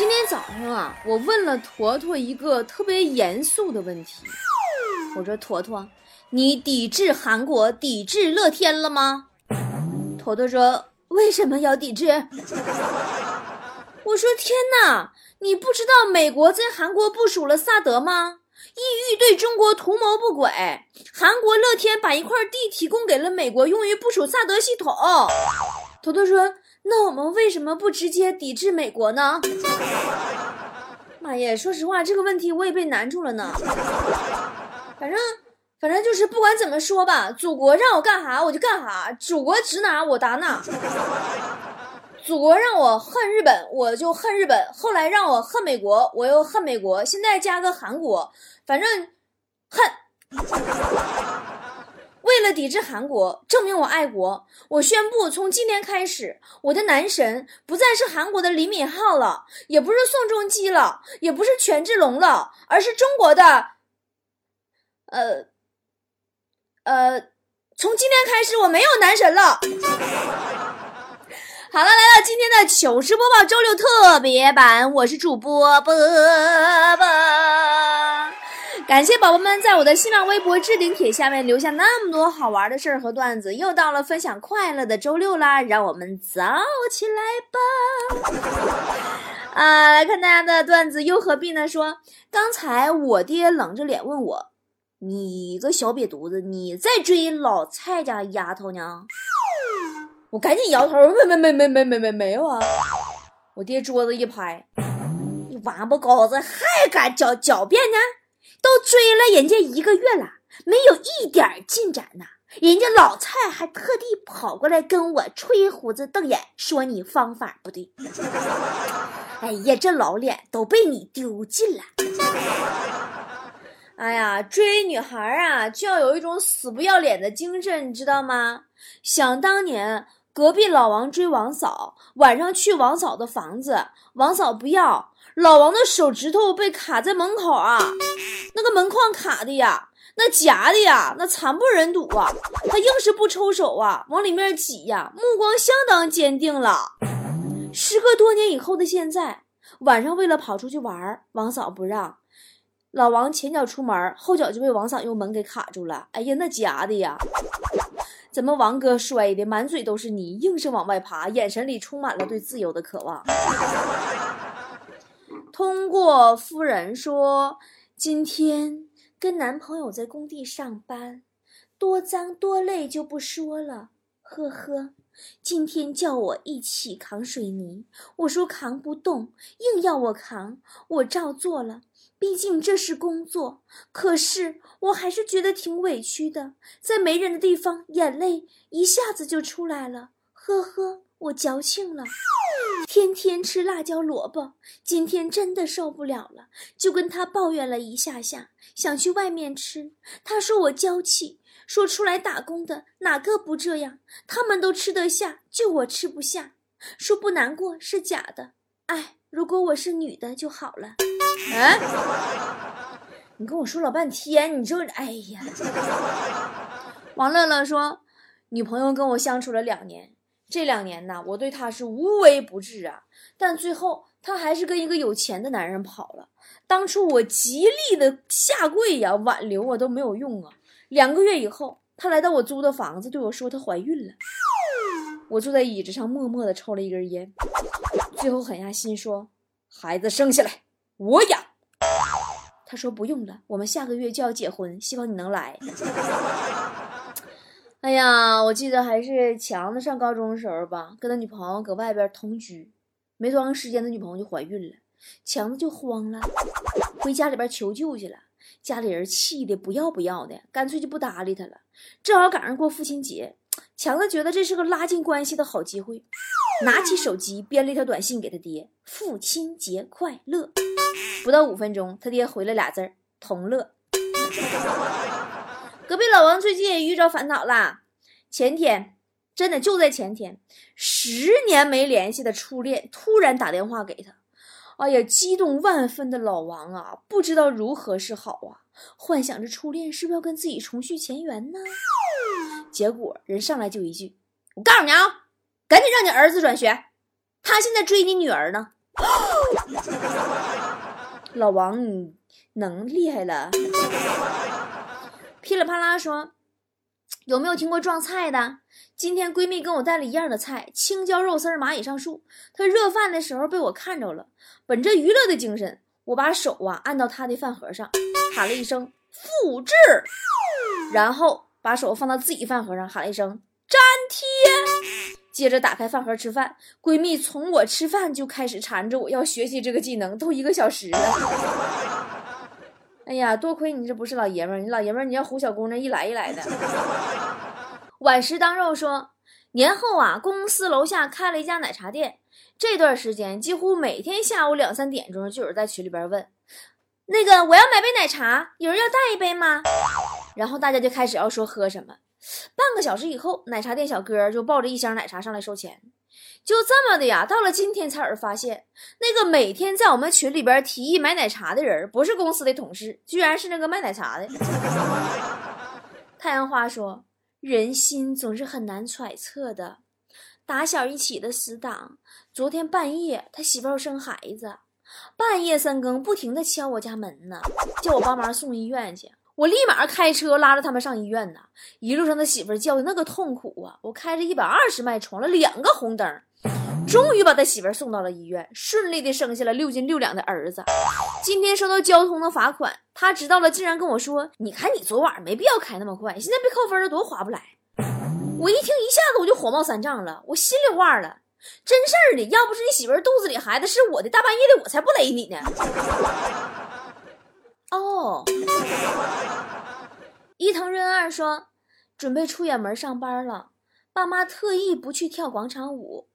今天早上啊，我问了坨坨一个特别严肃的问题。我说：“坨坨，你抵制韩国、抵制乐天了吗？”坨坨说：“为什么要抵制？”我说：“天哪，你不知道美国在韩国部署了萨德吗？意欲对中国图谋不轨。韩国乐天把一块地提供给了美国，用于部署萨德系统。”坨坨说。那我们为什么不直接抵制美国呢？妈耶！说实话，这个问题我也被难住了呢。反正反正就是不管怎么说吧，祖国让我干啥我就干啥，祖国指哪我打哪。祖国让我恨日本，我就恨日本；后来让我恨美国，我又恨美国；现在加个韩国，反正恨。为了抵制韩国，证明我爱国，我宣布从今天开始，我的男神不再是韩国的李敏镐了，也不是宋仲基了，也不是权志龙了，而是中国的，呃，呃，从今天开始我没有男神了。好了，来到今天的糗事播报周六特别版，我是主播波波。感谢宝宝们在我的新浪微博置顶帖下面留下那么多好玩的事儿和段子，又到了分享快乐的周六啦，让我们早起来吧！啊，来看大家的段子，又何必呢？说刚才我爹冷着脸问我：“你个小瘪犊子，你在追老蔡家丫头呢？”我赶紧摇头：“没没没没没没没没有啊！”我爹桌子一拍：“你王八羔子还敢狡狡辩呢？”都追了人家一个月了，没有一点进展呢。人家老蔡还特地跑过来跟我吹胡子瞪眼，说你方法不对。哎呀，这老脸都被你丢尽了。哎呀，追女孩啊，就要有一种死不要脸的精神，你知道吗？想当年，隔壁老王追王嫂，晚上去王嫂的房子，王嫂不要。老王的手指头被卡在门口啊，那个门框卡的呀，那夹的呀，那惨不忍睹啊！他硬是不抽手啊，往里面挤呀，目光相当坚定了。时隔多年以后的现在，晚上为了跑出去玩，王嫂不让，老王前脚出门，后脚就被王嫂用门给卡住了。哎呀，那夹的呀！怎么王哥摔的满嘴都是泥，硬是往外爬，眼神里充满了对自由的渴望。通过夫人说，今天跟男朋友在工地上班，多脏多累就不说了，呵呵。今天叫我一起扛水泥，我说扛不动，硬要我扛，我照做了。毕竟这是工作，可是我还是觉得挺委屈的，在没人的地方，眼泪一下子就出来了，呵呵。我矫情了，天天吃辣椒萝卜，今天真的受不了了，就跟他抱怨了一下下，想去外面吃。他说我娇气，说出来打工的哪个不这样？他们都吃得下，就我吃不下。说不难过是假的，哎，如果我是女的就好了。啊，你跟我说老半天，你就哎呀。王乐乐说，女朋友跟我相处了两年。这两年呢，我对她是无微不至啊，但最后她还是跟一个有钱的男人跑了。当初我极力的下跪呀，挽留啊都没有用啊。两个月以后，他来到我租的房子，对我说她怀孕了。我坐在椅子上，默默的抽了一根烟，最后狠下心说：“孩子生下来我养。”他说：“不用了，我们下个月就要结婚，希望你能来。”哎呀，我记得还是强子上高中的时候吧，跟他女朋友搁外边同居，没多长时间，他女朋友就怀孕了，强子就慌了，回家里边求救去了。家里人气的不要不要的，干脆就不搭理他了。正好赶上过父亲节，强子觉得这是个拉近关系的好机会，拿起手机编了一条短信给他爹：“父亲节快乐。”不到五分钟，他爹回了俩字儿：同乐。隔壁老王最近也遇着烦恼啦。前天，真的就在前天，十年没联系的初恋突然打电话给他。哎呀，激动万分的老王啊，不知道如何是好啊，幻想着初恋是不是要跟自己重续前缘呢？结果人上来就一句：“我告诉你啊，赶紧让你儿子转学，他现在追你女儿呢。”老王，你能厉害了。噼里啪啦说：“有没有听过撞菜的？今天闺蜜跟我带了一样的菜，青椒肉丝蚂蚁上树。她热饭的时候被我看着了，本着娱乐的精神，我把手啊按到她的饭盒上，喊了一声复制，然后把手放到自己饭盒上，喊了一声粘贴，接着打开饭盒吃饭。闺蜜从我吃饭就开始缠着我要学习这个技能，都一个小时了。”哎呀，多亏你这不是老爷们儿，你老爷们儿你要唬小姑娘一来一来的。晚食当肉说，年后啊，公司楼下开了一家奶茶店，这段时间几乎每天下午两三点钟就有人在群里边问，那个我要买杯奶茶，有人要带一杯吗？然后大家就开始要说喝什么。半个小时以后，奶茶店小哥就抱着一箱奶茶上来收钱。就这么的呀，到了今天才有人发现，那个每天在我们群里边提议买奶茶的人，不是公司的同事，居然是那个卖奶茶的。太阳花说：“人心总是很难揣测的。打小一起的死党，昨天半夜他媳妇要生孩子，半夜三更不停的敲我家门呢，叫我帮忙送医院去。我立马开车拉着他们上医院呢。一路上他媳妇叫的那个痛苦啊！我开着一百二十迈闯了两个红灯。”终于把他媳妇送到了医院，顺利的生下了六斤六两的儿子。今天收到交通的罚款，他知道了，竟然跟我说：“你看你昨晚没必要开那么快，现在被扣分了，多划不来。”我一听，一下子我就火冒三丈了，我心里话了，真事儿的，要不是你媳妇肚子里孩子是我的，大半夜的我才不勒你呢。哦，伊藤润二说，准备出远门上班了，爸妈特意不去跳广场舞。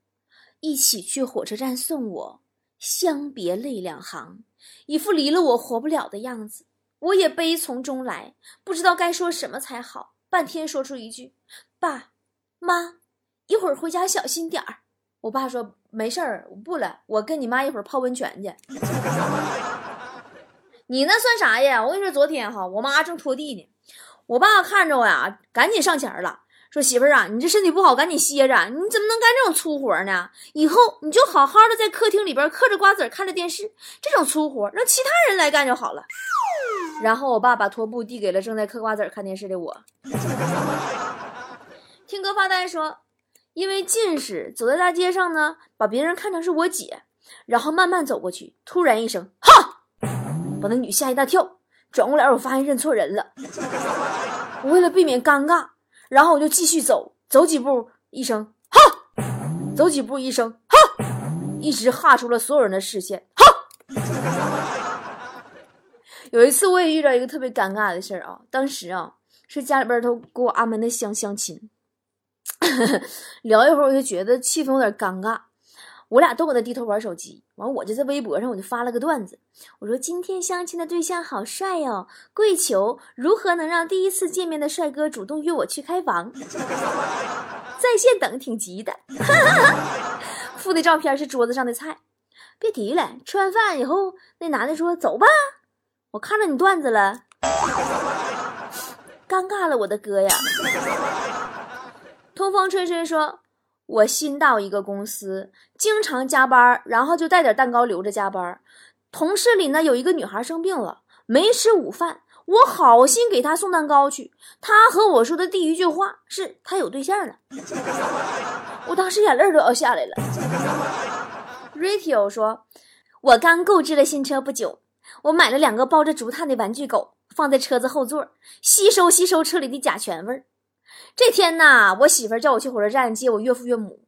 一起去火车站送我，相别泪两行，一副离了我活不了的样子。我也悲从中来，不知道该说什么才好，半天说出一句：“爸妈，一会儿回家小心点儿。”我爸说：“没事儿，不了，我跟你妈一会儿泡温泉去。”你那算啥呀？我跟你说，昨天哈，我妈正拖地呢，我爸看着我呀，赶紧上前了。说媳妇儿啊，你这身体不好，赶紧歇着。你怎么能干这种粗活呢？以后你就好好的在客厅里边嗑着瓜子看着电视，这种粗活让其他人来干就好了。然后我爸把拖布递给了正在嗑瓜子看电视的我。听哥发呆说，因为近视，走在大街上呢，把别人看成是我姐，然后慢慢走过去，突然一声哈，把那女吓一大跳，转过脸我发现认错人了。我为了避免尴尬。然后我就继续走，走几步一声哈，走几步一声哈，一直哈出了所有人的视线哈。有一次我也遇到一个特别尴尬的事儿啊，当时啊是家里边都给我安排的相相亲，聊一会儿我就觉得气氛有点尴尬。我俩都搁那低头玩手机，完我就在微博上我就发了个段子，我说今天相亲的对象好帅哦，跪求如何能让第一次见面的帅哥主动约我去开房，在线等挺急的，附的照片是桌子上的菜，别提了，吃完饭以后那男的说走吧，我看着你段子了，尴尬了我的哥呀，通风吹吹说。我新到一个公司，经常加班，然后就带点蛋糕留着加班。同事里呢有一个女孩生病了，没吃午饭，我好心给她送蛋糕去。她和我说的第一句话是她有对象了，我当时眼泪都要下来了。Rachel 说：“我刚购置了新车不久，我买了两个包着竹炭的玩具狗，放在车子后座，吸收吸收车里的甲醛味儿。”这天呐，我媳妇叫我去火车站接我岳父岳母。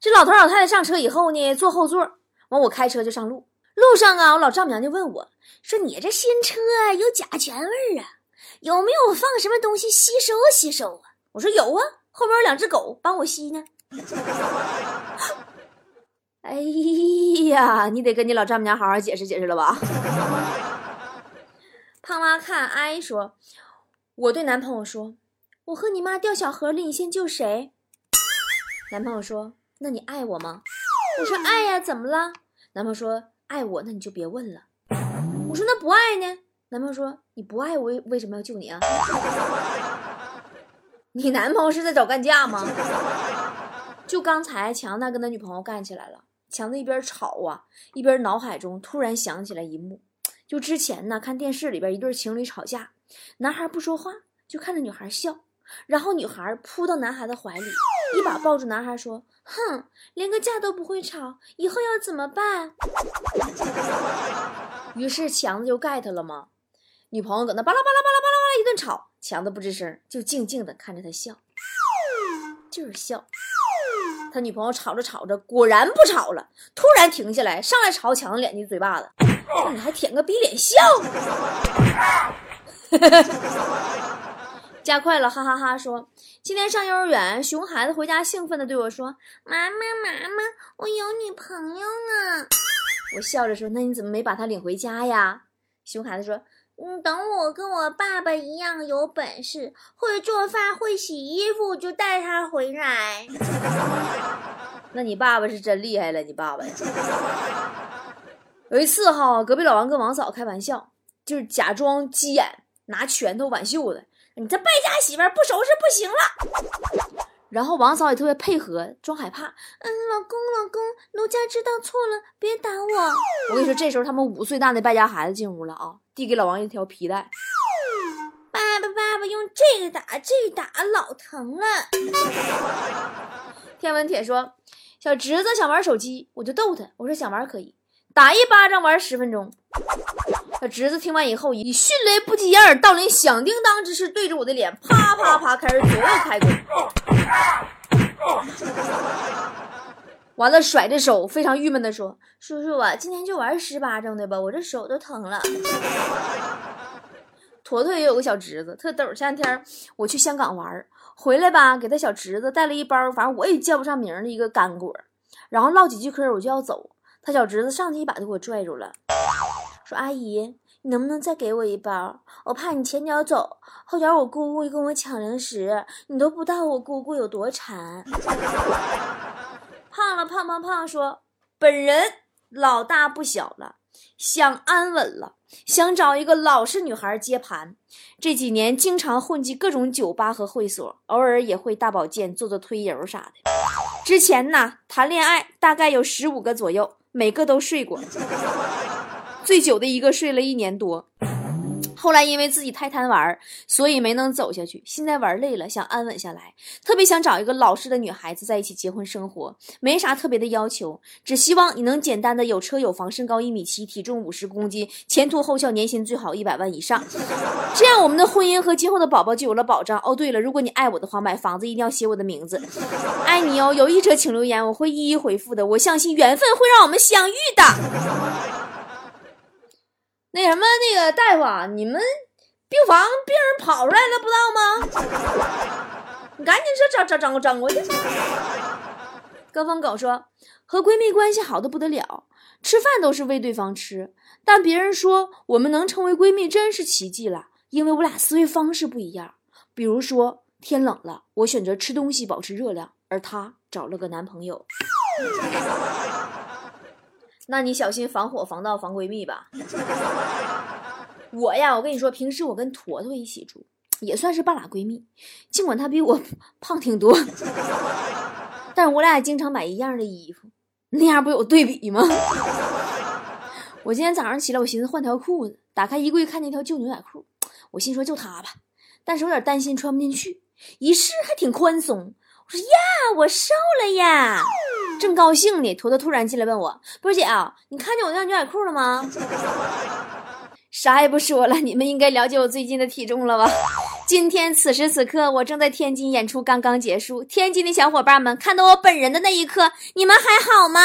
这老头老太太上车以后呢，坐后座，完我开车就上路。路上啊，我老丈母娘就问我说：“你这新车有甲醛味儿啊？有没有放什么东西吸收吸收啊？”我说：“有啊，后面有两只狗帮我吸呢。”哎呀，你得跟你老丈母娘好好解释解释了吧？胖妈看哀说：“我对男朋友说，我和你妈掉小河里，你先救谁？”男朋友说：“那你爱我吗？”我说：“爱呀，怎么了？”男朋友说：“爱我，那你就别问了。”我说：“那不爱呢？”男朋友说：“你不爱我，为为什么要救你啊？” 你男朋友是在找干架吗？就刚才强子跟他女朋友干起来了，强子一边吵啊，一边脑海中突然想起来一幕。就之前呢，看电视里边一对情侣吵架，男孩不说话，就看着女孩笑，然后女孩扑到男孩的怀里，一把抱住男孩说：“哼，连个架都不会吵，以后要怎么办？” 于是强子就 get 了吗？女朋友搁那巴拉巴拉巴拉巴拉巴拉一顿吵，强子不吱声，就静静的看着他笑，就是笑。他女朋友吵着吵着，果然不吵了，突然停下来，上来朝强子脸一嘴巴子。你还舔个逼脸笑？加快了，哈哈哈！说今天上幼儿园，熊孩子回家兴奋的对我说：“妈妈，妈妈，我有女朋友呢。”我笑着说：“那你怎么没把她领回家呀？”熊孩子说：“嗯，等我跟我爸爸一样有本事，会做饭，会洗衣服，就带她回来。”那你爸爸是真厉害了，你爸爸呀！有一次哈，隔壁老王跟王嫂开玩笑，就是假装急眼，拿拳头挽袖子。你这败家媳妇不收拾不行了。然后王嫂也特别配合，装害怕。嗯，老公老公，奴家知道错了，别打我。我跟你说，这时候他们五岁大的败家孩子进屋了啊，递给老王一条皮带。爸爸爸爸用这个打，这个打老疼了。天文帖说，小侄子想玩手机，我就逗他，我说想玩可以。打一巴掌玩十分钟，小侄子听完以后，以迅雷不及掩耳盗铃、响叮当之势，对着我的脸啪啪啪开始左右开弓，完了甩着手，非常郁闷的说：“叔叔啊，今天就玩十巴掌的吧，我这手都疼了。”坨坨也有个小侄子，特逗。前两天我去香港玩，回来吧，给他小侄子带了一包，反正我也叫不上名的一个干果，然后唠几句嗑，我就要走。他小侄子上去一把就给我拽住了，说：“阿姨，你能不能再给我一包？我怕你前脚走，后脚我姑姑跟我抢零食，你都不知道我姑姑有多馋。”胖了胖胖胖说：“本人老大不小了，想安稳了，想找一个老实女孩接盘。这几年经常混迹各种酒吧和会所，偶尔也会大保健做做推油啥的。之前呢，谈恋爱大概有十五个左右。”每个都睡过，最久的一个睡了一年多。后来因为自己太贪玩，所以没能走下去。现在玩累了，想安稳下来，特别想找一个老实的女孩子在一起结婚生活，没啥特别的要求，只希望你能简单的有车有房，身高一米七，体重五十公斤，前凸后翘，年薪最好一百万以上，这样我们的婚姻和今后的宝宝就有了保障。哦，对了，如果你爱我的话，买房子一定要写我的名字，爱你哦。有意者请留言，我会一一回复的。我相信缘分会让我们相遇的。那什么，那个大夫啊，你们病房病人跑出来了，不知道吗？你赶紧说找找找张过去。跟风狗说，和闺蜜关系好的不得了，吃饭都是喂对方吃，但别人说我们能成为闺蜜真是奇迹了，因为我俩思维方式不一样。比如说，天冷了，我选择吃东西保持热量，而她找了个男朋友。那你小心防火、防盗、防闺蜜吧。我呀，我跟你说，平时我跟坨坨一起住，也算是半拉闺蜜。尽管她比我 胖挺多，但是我俩也经常买一样的衣服，那样不有对比吗？我今天早上起来，我寻思换条裤子，打开衣柜看见一条旧牛仔裤，我心说就它吧，但是有点担心穿不进去。一试还挺宽松，我说呀，我瘦了呀。正高兴呢，坨坨突然进来问我：“波姐啊，你看见我那条牛仔裤了吗？”啥也不说了，你们应该了解我最近的体重了吧？今天此时此刻，我正在天津演出，刚刚结束。天津的小伙伴们看到我本人的那一刻，你们还好吗？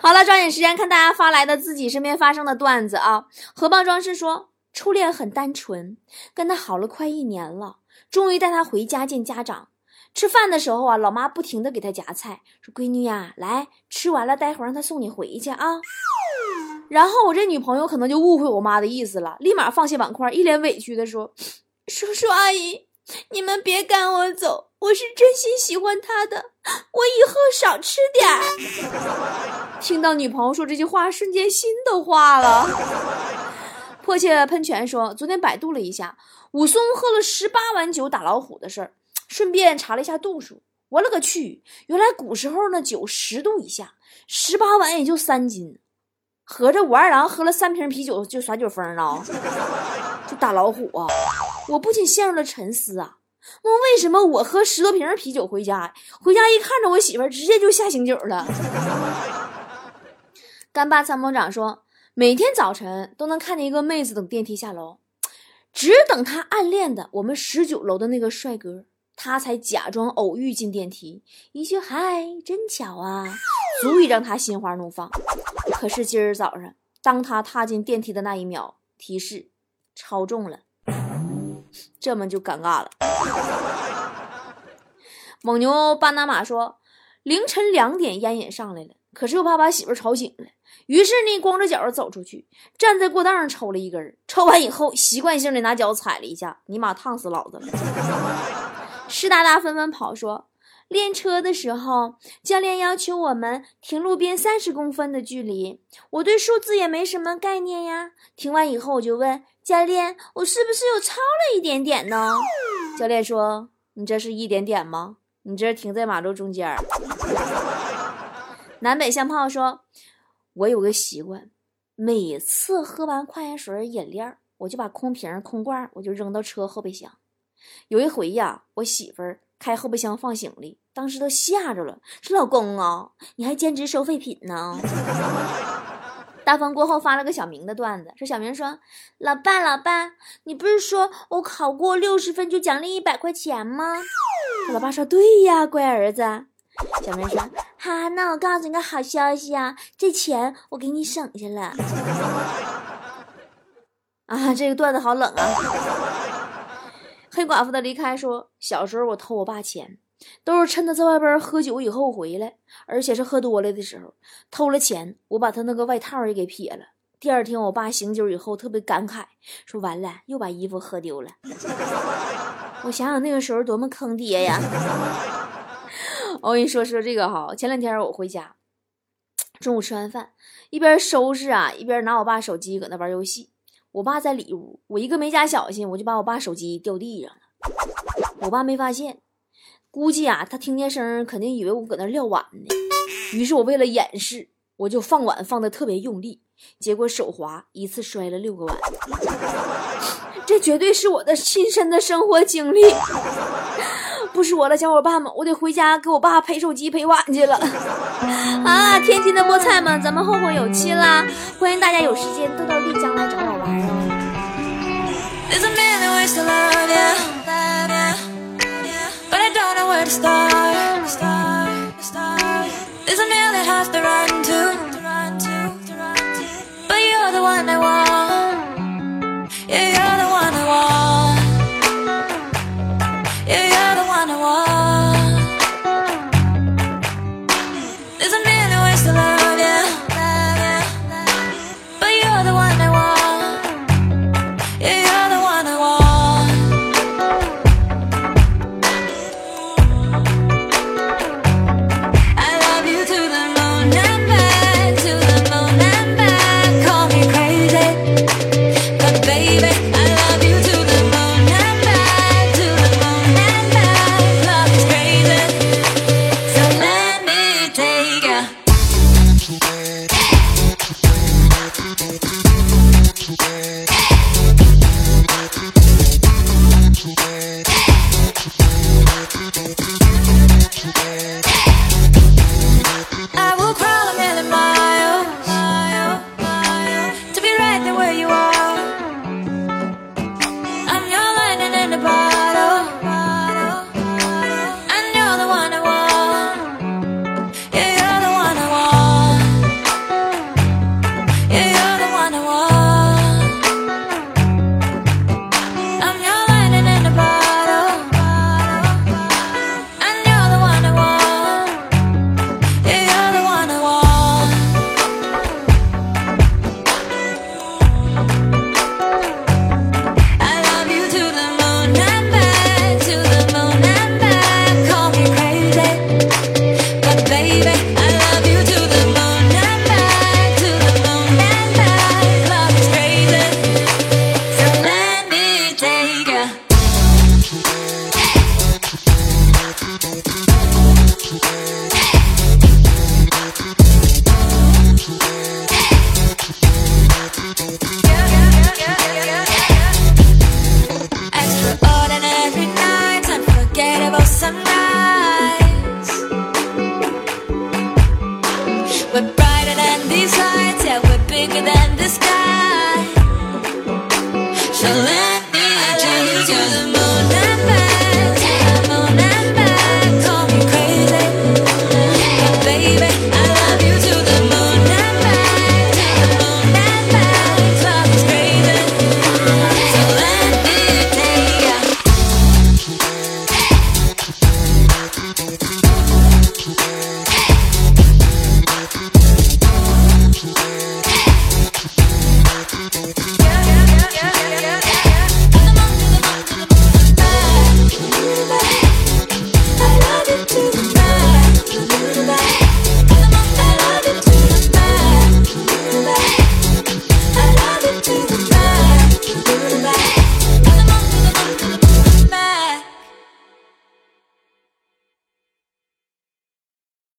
好了，抓紧时间看大家发来的自己身边发生的段子啊！荷包装饰说，初恋很单纯，跟他好了快一年了，终于带他回家见家长。吃饭的时候啊，老妈不停的给他夹菜，说：“闺女呀，来吃完了，待会儿让他送你回去啊。”然后我这女朋友可能就误会我妈的意思了，立马放下碗筷，一脸委屈的说：“叔叔阿姨，你们别赶我走，我是真心喜欢他的，我以后少吃点儿。”听到女朋友说这句话，瞬间心都化了。迫切喷泉说：“昨天百度了一下武松喝了十八碗酒打老虎的事儿。”顺便查了一下度数，我勒个去！原来古时候那酒十度以下，十八碗也就三斤，合着武二郎喝了三瓶啤酒就耍酒疯了，就打老虎啊！我不仅陷入了沉思啊，那为什么我喝十多瓶啤酒回家，回家一看着我媳妇儿，直接就下醒酒了？干爸参谋长说，每天早晨都能看见一个妹子等电梯下楼，只等他暗恋的我们十九楼的那个帅哥。他才假装偶遇进电梯，一句“嗨，真巧啊”，足以让他心花怒放。可是今儿早上，当他踏进电梯的那一秒，提示超重了，这么就尴尬了。蒙牛巴拿马说，凌晨两点烟瘾上来了，可是又怕把媳妇吵醒了，于是呢，光着脚走出去，站在过道上抽了一根，抽完以后，习惯性的拿脚踩了一下，尼玛烫死老子了。湿哒哒纷纷跑说：“练车的时候，教练要求我们停路边三十公分的距离。我对数字也没什么概念呀。停完以后，我就问教练：我是不是又超了一点点呢？教练说：你这是一点点吗？你这停在马路中间。南北相炮说：我有个习惯，每次喝完矿泉水饮料，我就把空瓶空罐我就扔到车后备箱。”有一回呀，我媳妇儿开后备箱放行李，当时都吓着了，说：“老公啊，你还兼职收废品呢？”大风过后发了个小明的段子，说小明说：“老爸，老爸，你不是说我考过六十分就奖励一百块钱吗？”老爸说：“对呀，乖儿子。”小明说：“哈，那我告诉你个好消息啊，这钱我给你省下了。” 啊，这个段子好冷啊。黑寡妇的离开说：“小时候我偷我爸钱，都是趁他在外边喝酒以后回来，而且是喝多了的时候偷了钱，我把他那个外套也给撇了。第二天我爸醒酒以后特别感慨，说完了又把衣服喝丢了。我想想那个时候多么坑爹呀！我跟你说说这个哈，前两天我回家，中午吃完饭，一边收拾啊，一边拿我爸手机搁那玩游戏。”我爸在里屋，我一个没加小心，我就把我爸手机掉地上了。我爸没发现，估计啊，他听见声肯定以为我搁那撂碗呢。于是我为了掩饰，我就放碗放的特别用力，结果手滑，一次摔了六个碗。这绝对是我的亲身的生活经历。不说了，小伙伴们，我得回家给我爸赔手机赔碗去了。啊，天津的菠菜们，咱们后会有期啦！欢迎大家有时间都到丽江来找我